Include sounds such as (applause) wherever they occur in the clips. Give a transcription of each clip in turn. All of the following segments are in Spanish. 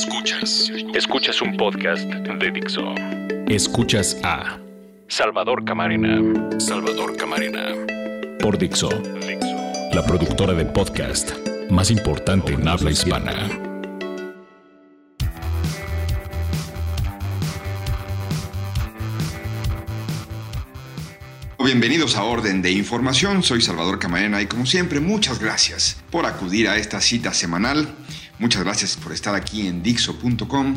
Escuchas. Escuchas un podcast de Dixo. Escuchas a Salvador Camarena. Salvador Camarena. Por Dixo. La productora de podcast más importante en habla hispana. Bienvenidos a Orden de Información, soy Salvador Camarena y como siempre muchas gracias por acudir a esta cita semanal Muchas gracias por estar aquí en Dixo.com,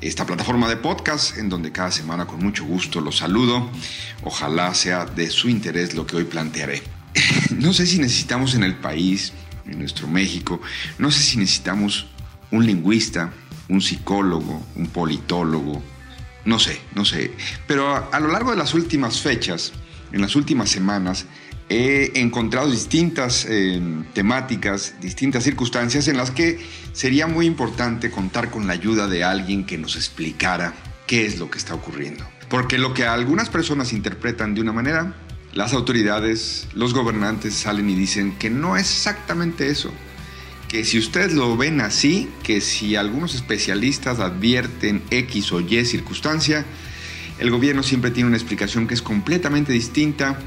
esta plataforma de podcast en donde cada semana con mucho gusto los saludo. Ojalá sea de su interés lo que hoy plantearé. (laughs) No sé si necesitamos en el país, en nuestro México, no sé si necesitamos un lingüista, un psicólogo, un politólogo, no sé, no sé. Pero a, lo largo de las últimas fechas, en las últimas semanas, he encontrado distintas eh, temáticas, distintas circunstancias en las que sería muy importante contar con la ayuda de alguien que nos explicara qué es lo que está ocurriendo. Porque lo que algunas personas interpretan de una manera, las autoridades, los gobernantes salen y dicen que no es exactamente eso. Que si ustedes lo ven así, que si algunos especialistas advierten X o Y circunstancia, el gobierno siempre tiene una explicación que es completamente distinta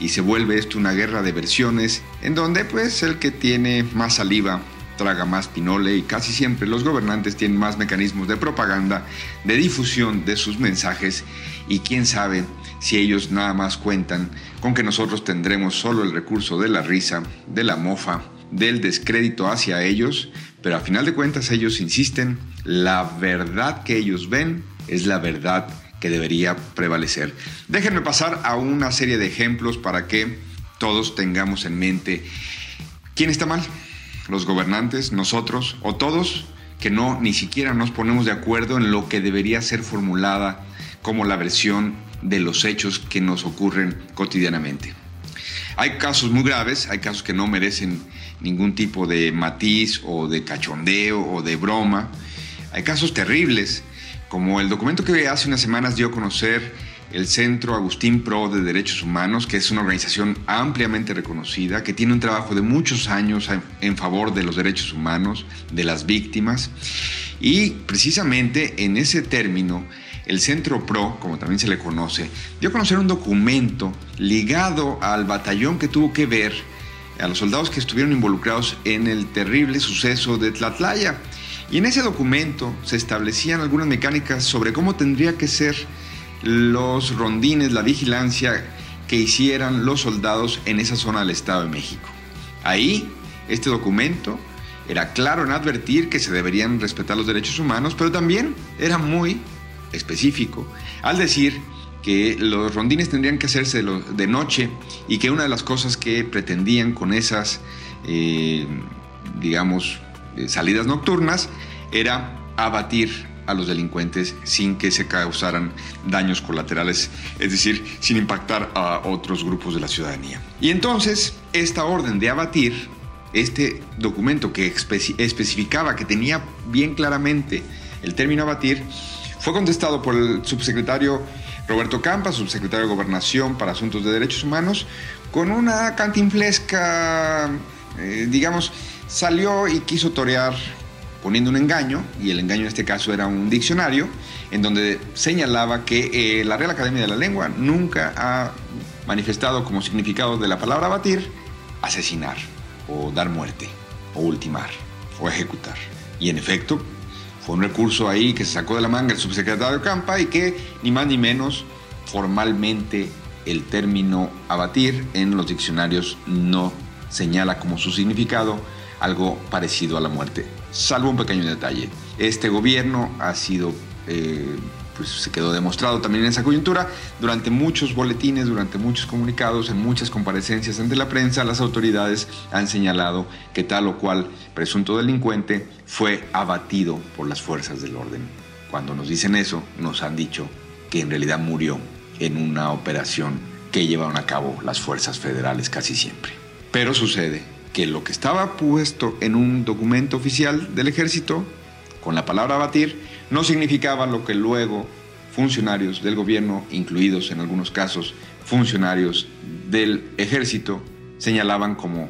y se vuelve esto una guerra de versiones en donde pues el que tiene más saliva traga más pinole y casi siempre los gobernantes tienen más mecanismos de propaganda, de difusión de sus mensajes y quién sabe si ellos nada más cuentan con que nosotros tendremos solo el recurso de la risa, de la mofa, del descrédito hacia ellos, pero a final de cuentas ellos insisten, la verdad que ellos ven es la verdad que debería prevalecer. Déjenme pasar a una serie de ejemplos para que todos tengamos en mente quién está mal, los gobernantes, nosotros o todos que no ni siquiera nos ponemos de acuerdo en lo que debería ser formulada como la versión de los hechos que nos ocurren cotidianamente. Hay casos muy graves, hay casos que no merecen ningún tipo de matiz o de cachondeo o de broma. Hay casos terribles como el documento que hace unas semanas dio a conocer el Centro Agustín Pro de Derechos Humanos, que es una organización ampliamente reconocida, que tiene un trabajo de muchos años en favor de los derechos humanos, de las víctimas. Y precisamente en ese término, el Centro PRO, como también se le conoce, dio a conocer un documento ligado al batallón que tuvo que ver a los soldados que estuvieron involucrados en el terrible suceso de Tlatlaya. Y en ese documento se establecían algunas mecánicas sobre cómo tendría que ser los rondines, la vigilancia que hicieran los soldados en esa zona del Estado de México. Ahí, este documento era claro en advertir que se deberían respetar los derechos humanos, pero también era muy específico al decir que los rondines tendrían que hacerse de noche y que una de las cosas que pretendían con esas, eh, digamos, salidas nocturnas era abatir a los delincuentes sin que se causaran daños colaterales, es decir, sin impactar a otros grupos de la ciudadanía. Y entonces, esta orden de abatir, este documento que especificaba que tenía bien claramente el término abatir, fue contestado por el subsecretario Roberto Campa, subsecretario de Gobernación para Asuntos de Derechos Humanos, con una cantinflesca, eh, digamos, salió y quiso torear poniendo un engaño, y el engaño en este caso era un diccionario, en donde señalaba que eh, la Real Academia de la Lengua nunca ha manifestado como significado de la palabra batir asesinar, o dar muerte, o ultimar, o ejecutar. Y en efecto, fue un recurso ahí que se sacó de la manga el subsecretario Campa y que ni más ni menos formalmente el término abatir en los diccionarios no señala como su significado algo parecido a la muerte, salvo un pequeño detalle. Este gobierno ha sido, eh, pues se quedó demostrado también en esa coyuntura, durante muchos boletines, durante muchos comunicados, en muchas comparecencias ante la prensa, las autoridades han señalado que tal o cual presunto delincuente fue abatido por las fuerzas del orden. Cuando nos dicen eso, nos han dicho que en realidad murió en una operación que llevaron a cabo las fuerzas federales casi siempre. Pero sucede que lo que estaba puesto en un documento oficial del ejército, con la palabra abatir, no significaba lo que luego funcionarios del gobierno, incluidos en algunos casos funcionarios del ejército, señalaban como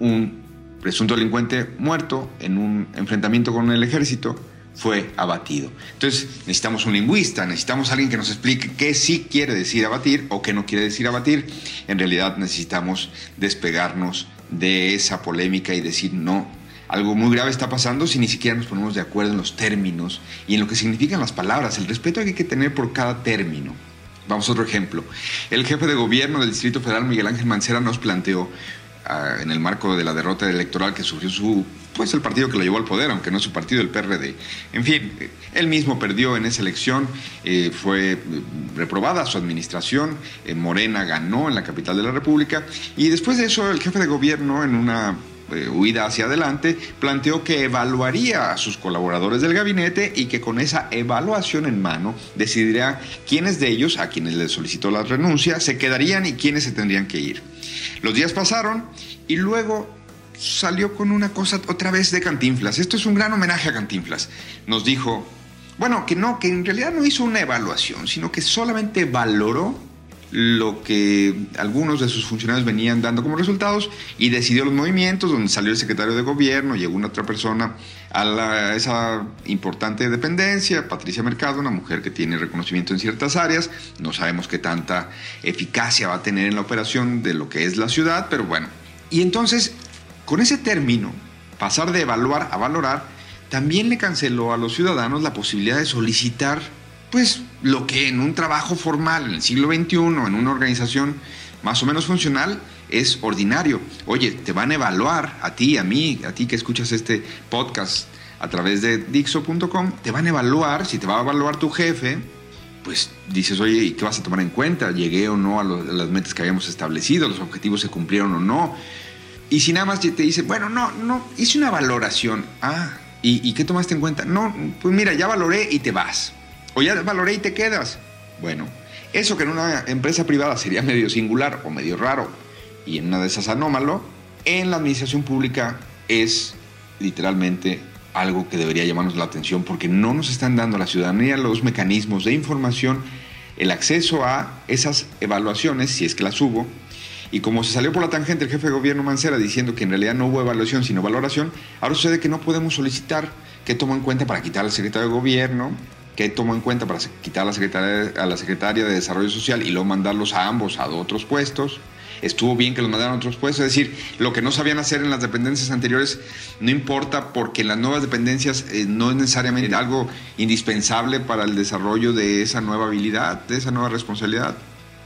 un presunto delincuente muerto en un enfrentamiento con el ejército fue abatido. Entonces necesitamos un lingüista, necesitamos alguien que nos explique qué sí quiere decir abatir o qué no quiere decir abatir. En realidad necesitamos despegarnos de esa polémica y decir no. Algo muy grave está pasando si ni siquiera nos ponemos de acuerdo en los términos y en lo que significan las palabras, el respeto que hay que tener por cada término. Vamos a otro ejemplo. El jefe de gobierno del Distrito Federal, Miguel Ángel Mancera, nos planteó en el marco de la derrota electoral que sufrió su pues el partido que lo llevó al poder, aunque no su partido, el PRD. En fin, él mismo perdió en esa elección, eh, fue reprobada su administración, eh, Morena ganó en la capital de la República y después de eso el jefe de gobierno en una eh, huida hacia adelante, planteó que evaluaría a sus colaboradores del gabinete y que con esa evaluación en mano decidiría quiénes de ellos, a quienes le solicitó la renuncia, se quedarían y quiénes se tendrían que ir. Los días pasaron y luego salió con una cosa otra vez de Cantinflas. Esto es un gran homenaje a Cantinflas. Nos dijo, bueno, que no, que en realidad no hizo una evaluación, sino que solamente valoró lo que algunos de sus funcionarios venían dando como resultados y decidió los movimientos, donde salió el secretario de gobierno, llegó una otra persona a, esa importante dependencia, Patricia Mercado, una mujer que tiene reconocimiento en ciertas áreas, no sabemos qué tanta eficacia va a tener en la operación de lo que es la ciudad, pero bueno. Y entonces con ese término, pasar de evaluar a valorar, también le canceló a los ciudadanos la posibilidad de solicitar, pues, lo que en un trabajo formal, en el siglo XXI, en una organización más o menos funcional, es ordinario. Oye, te van a evaluar a ti, a mí, a ti que escuchas este podcast a través de Dixo.com, te van a evaluar, si te va a evaluar tu jefe, pues dices, oye, ¿y qué vas a tomar en cuenta? ¿Llegué o no a, las metas que habíamos establecido? ¿Los objetivos se cumplieron o no? Y si nada más te dice, bueno, no, no, hice una valoración. Ah, ¿y, qué tomaste en cuenta? No, pues mira, ya valoré y te vas. O ya valoré y te quedas. Bueno, eso que en una empresa privada sería medio singular o medio raro y en una de esas anómalo, en la administración pública es literalmente algo que debería llamarnos la atención porque no nos están dando a la ciudadanía los mecanismos de información, el acceso a esas evaluaciones, si es que las hubo, y como se salió por la tangente el jefe de gobierno Mancera diciendo que en realidad no hubo evaluación sino valoración, ahora sucede que no podemos solicitar qué tomó en cuenta para quitar al secretario de gobierno, qué tomó en cuenta para quitar a la, secretaria, a la secretaria de Desarrollo Social y luego mandarlos a ambos a otros puestos. Estuvo bien que los mandaran a otros puestos, es decir, lo que no sabían hacer en las dependencias anteriores no importa porque en las nuevas dependencias eh, no es necesariamente algo indispensable para el desarrollo de esa nueva habilidad, de esa nueva responsabilidad.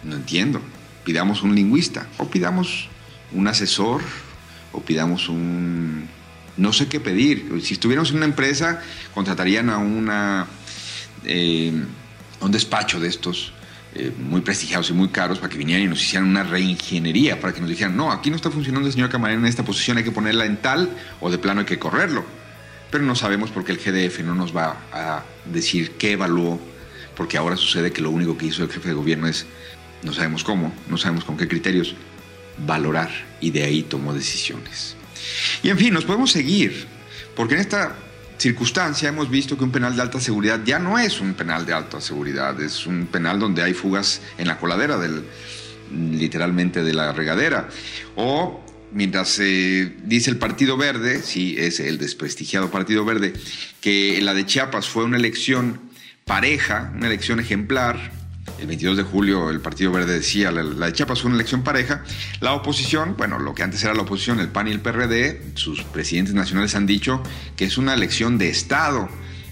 No entiendo pidamos un lingüista o pidamos un asesor o pidamos un... No sé qué pedir. Si estuviéramos en una empresa, contratarían a una... Eh, un despacho de estos eh, muy prestigiados y muy caros para que vinieran y nos hicieran una reingeniería, para que nos dijeran, no, aquí no está funcionando el señor camarero en esta posición, hay que ponerla en tal o de plano hay que correrlo. Pero no sabemos porque el GDF no nos va a decir qué evaluó, porque ahora sucede que lo único que hizo el jefe de gobierno es no sabemos cómo, no sabemos con qué criterios, valorar y de ahí tomó decisiones. Y en fin, nos podemos seguir, porque en esta circunstancia hemos visto que un penal de alta seguridad ya no es un penal de alta seguridad, es un penal donde hay fugas en la coladera del literalmente de la regadera. O mientras dice el Partido Verde, sí, es el desprestigiado Partido Verde, que la de Chiapas fue una elección pareja, una elección ejemplar, el 22 de julio el Partido Verde decía, la, de Chiapas fue una elección pareja. La oposición, bueno, lo que antes era la oposición, el PAN y el PRD, sus presidentes nacionales han dicho que es una elección de Estado.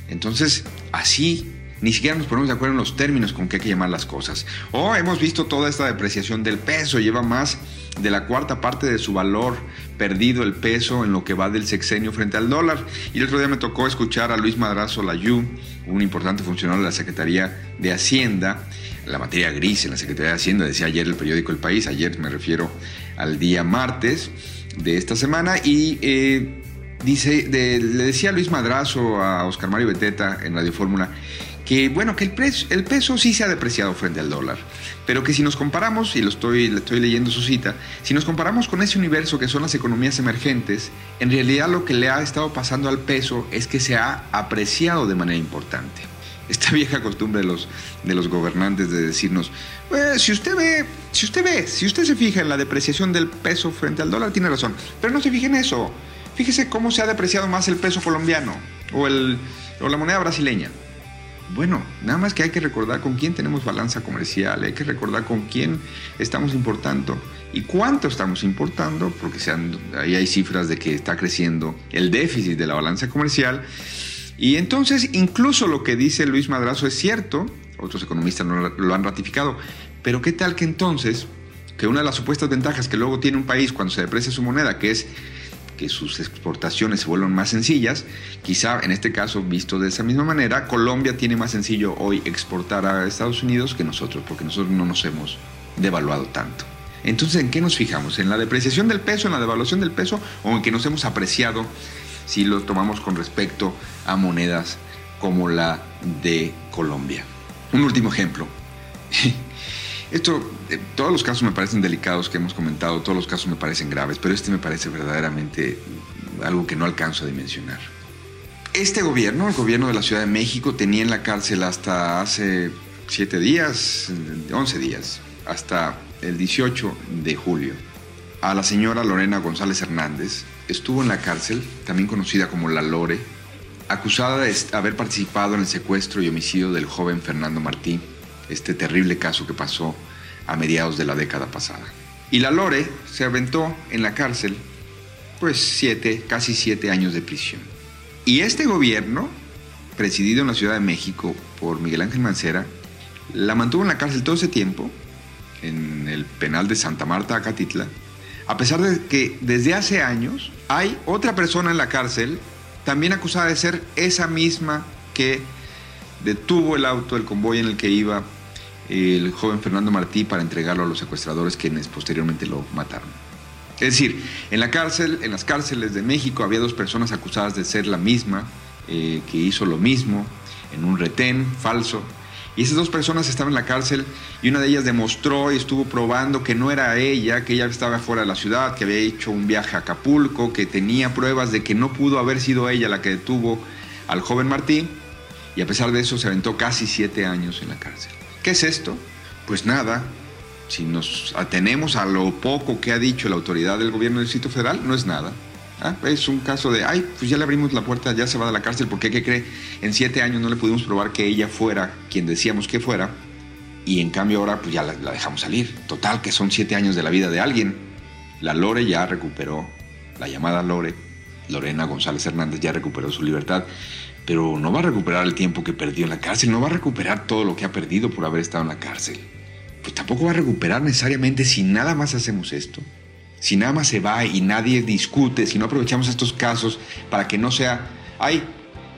Entonces, así ni siquiera nos ponemos de acuerdo en los términos con que hay que llamar las cosas. O hemos visto toda esta depreciación del peso, lleva más de la cuarta parte de su valor perdido el peso en lo que va del sexenio frente al dólar. Y el otro día me tocó escuchar a Luis Madrazo Layú, un importante funcionario de la Secretaría de Hacienda, la materia gris en la Secretaría de Hacienda, decía ayer el periódico El País, ayer me refiero al día martes de esta semana, y eh, dice, le decía Luis Madrazo a Oscar Mario Beteta en Radio Fórmula, que bueno, que el, el peso sí se ha depreciado frente al dólar, pero que si nos comparamos, y lo estoy, le estoy leyendo su cita, si nos comparamos con ese universo que son las economías emergentes, en realidad lo que le ha estado pasando al peso es que se ha apreciado de manera importante (laughs) esta vieja costumbre de los, de los gobernantes de decirnos, pues, si usted ve, si usted ve, si usted se fija en la depreciación del peso frente al dólar, tiene razón, pero no se fije en eso. Fíjese cómo se ha depreciado más el peso colombiano o, el, o la moneda brasileña. Bueno, nada más que hay que recordar con quién tenemos balanza comercial, hay que recordar con quién estamos importando y cuánto estamos importando, porque ahí hay cifras de que está creciendo el déficit de la balanza comercial. Y entonces incluso lo que dice Luis Madrazo es cierto, otros economistas lo han ratificado, pero ¿qué tal que entonces, que una de las supuestas ventajas que luego tiene un país cuando se deprecia su moneda, que es que sus exportaciones se vuelvan más sencillas. Quizá en este caso, visto de esa misma manera, Colombia tiene más sencillo hoy exportar a Estados Unidos que nosotros, porque nosotros no nos hemos devaluado tanto. Entonces, ¿en qué nos fijamos? ¿En la depreciación del peso, en la devaluación del peso o en que nos hemos apreciado si lo tomamos con respecto a monedas como la de Colombia? Un último ejemplo. (laughs) Esto, eh, todos los casos me parecen delicados que hemos comentado, todos los casos me parecen graves, pero este me parece verdaderamente algo que no alcanzo a dimensionar. Este gobierno, el gobierno de la Ciudad de México, tenía en la cárcel hasta hace siete días, 11 días, hasta el 18 de julio, a la señora Lorena González Hernández. Estuvo en la cárcel, también conocida como La Lore, acusada de haber participado en el secuestro y homicidio del joven Fernando Martín este terrible caso que pasó a mediados de la década pasada. Y la Lore se aventó en la cárcel, pues siete, casi siete años de prisión. Y este gobierno, presidido en la Ciudad de México por Miguel Ángel Mancera, la mantuvo en la cárcel todo ese tiempo, en el penal de Santa Marta, Acatitla, a pesar de que desde hace años hay otra persona en la cárcel, también acusada de ser esa misma que detuvo el auto, el convoy en el que iba el joven Fernando Martí para entregarlo a los secuestradores quienes posteriormente lo mataron. Es decir, en la cárcel, en las cárceles de México había dos personas acusadas de ser la misma, eh, que hizo lo mismo en un retén falso. Y esas dos personas estaban en la cárcel y una de ellas demostró y estuvo probando que no era ella, que ella estaba fuera de la ciudad, que había hecho un viaje a Acapulco, que tenía pruebas de que no pudo haber sido ella la que detuvo al joven Martí. Y a pesar de eso se aventó casi siete años en la cárcel. ¿Qué es esto? Pues nada, si nos atenemos a lo poco que ha dicho la autoridad del gobierno del Distrito Federal, no es nada. Ah, es un caso de, ay, pues ya le abrimos la puerta, ya se va de la cárcel, porque ¿qué cree? En siete años no le pudimos probar que ella fuera quien decíamos que fuera, y en cambio ahora pues ya la, la dejamos salir. Total, que son siete años de la vida de alguien. La Lore ya recuperó, la llamada Lore, Lorena González Hernández ya recuperó su libertad pero no va a recuperar el tiempo que perdió en la cárcel, no va a recuperar todo lo que ha perdido por haber estado en la cárcel. Pues tampoco va a recuperar necesariamente si nada más hacemos esto. Si nada más se va y nadie discute, si no aprovechamos estos casos para que no sea, ay,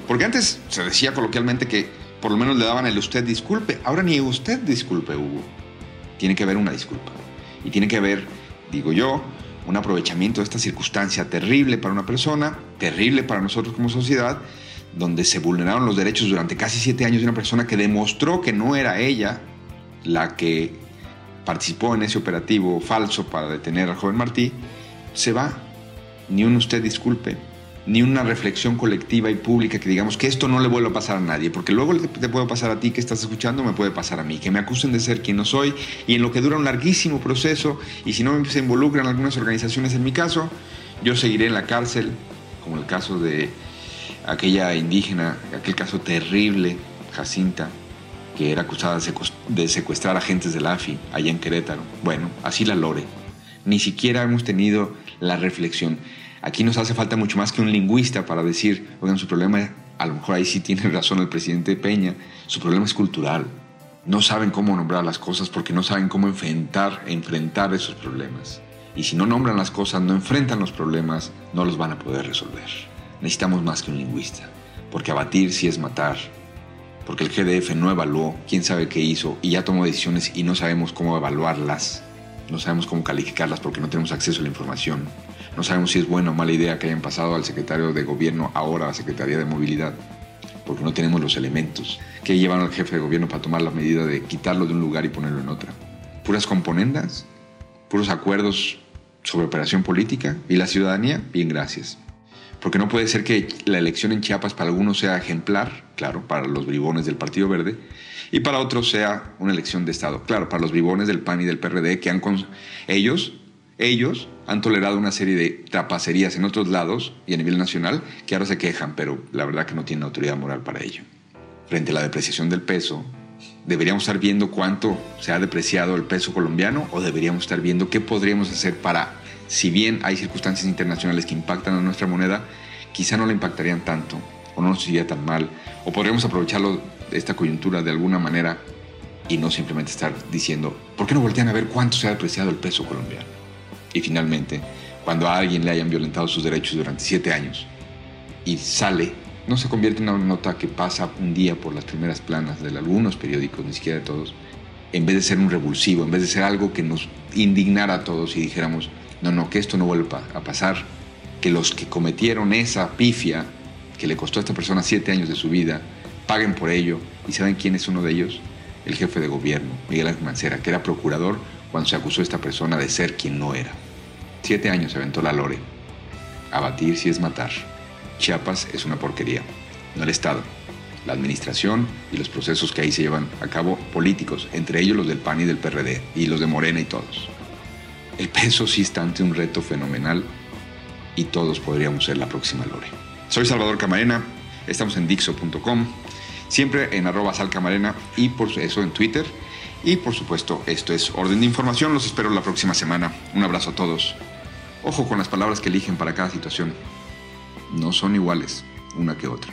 porque antes se decía coloquialmente que por lo menos le daban el usted disculpe, ahora ni usted disculpe, Hugo. Tiene que haber una disculpa. Y tiene que haber, digo yo, un aprovechamiento de esta circunstancia terrible para una persona, terrible para nosotros como sociedad, donde se vulneraron los derechos durante casi siete años de una persona que demostró que no era ella la que participó en ese operativo falso para detener al joven Martí, se va. Ni un usted disculpe, ni una reflexión colectiva y pública que digamos que esto no le vuelva a pasar a nadie, porque luego te puede pasar a ti que estás escuchando, me puede pasar a mí, que me acusen de ser quien no soy y en lo que dura un larguísimo proceso y si no se involucran algunas organizaciones en mi caso, yo seguiré en la cárcel, como el caso de aquella indígena, aquel caso terrible, Jacinta, que era acusada de secuestrar agentes del AFI allá en Querétaro. Bueno, así la lore. Ni siquiera hemos tenido la reflexión. Aquí nos hace falta mucho más que un lingüista para decir, oigan, su problema, a lo mejor ahí sí tiene (laughs) razón el presidente Peña, su problema es cultural. No saben cómo nombrar las cosas porque no saben cómo enfrentar, enfrentar esos problemas. Y si no nombran las cosas, no enfrentan los problemas, no los van a poder resolver necesitamos más que un lingüista, porque abatir sí es matar, porque el GDF no evaluó, quién sabe qué hizo, y ya tomó decisiones y no sabemos cómo evaluarlas, no sabemos cómo calificarlas porque no tenemos acceso a la información, no sabemos si es buena o mala idea que hayan pasado al secretario de gobierno ahora a la Secretaría de Movilidad, porque no tenemos los elementos que llevaron al jefe de gobierno para tomar la medida de quitarlo de un lugar y ponerlo en otra. Puras componendas, puros acuerdos sobre operación política y la ciudadanía, bien gracias porque no puede ser que la elección en Chiapas para algunos sea ejemplar, claro, para los bribones del Partido Verde, y para otros sea una elección de Estado, claro, para los bribones del PAN y del PRD que han ellos Ellos han tolerado una serie de trapacerías en otros lados y a nivel nacional que ahora se quejan, pero la verdad que no tienen autoridad moral para ello. Frente a la depreciación del peso, ¿deberíamos estar viendo cuánto se ha depreciado el peso colombiano o deberíamos estar viendo qué podríamos hacer para, si bien hay circunstancias internacionales que impactan a nuestra moneda, quizá no la impactarían tanto o no nos iría tan mal o podríamos aprovecharlo esta coyuntura de alguna manera y no simplemente estar diciendo, ¿por qué no voltean a ver cuánto se ha depreciado el peso colombiano? Y finalmente, cuando a alguien le hayan violentado sus derechos durante siete años y sale, no se convierte en una nota que pasa un día por las primeras planas de algunos periódicos, ni siquiera de todos, en vez de ser un revulsivo, en vez de ser algo que nos indignara a todos y dijéramos, no, no, que esto no vuelva a pasar, que los que cometieron esa pifia que le costó a esta persona siete años de su vida, paguen por ello. ¿Y saben quién es uno de ellos? El jefe de gobierno, Miguel Ángel Mancera, que era procurador cuando se acusó a esta persona de ser quien no era. Siete años se aventó la Lore. Abatir si es matar. Chiapas es una porquería. No el Estado, la administración y los procesos que ahí se llevan a cabo políticos, entre ellos los del PAN y del PRD, y los de Morena y todos. El peso sí está ante un reto fenomenal y todos podríamos ser la próxima Lore. Soy Salvador Camarena, estamos en Dixo.com, siempre en arroba salcamarena y por eso en Twitter. Y por supuesto, esto es Orden de Información, los espero la próxima semana. Un abrazo a todos. Ojo con las palabras que eligen para cada situación. No son iguales una que otra.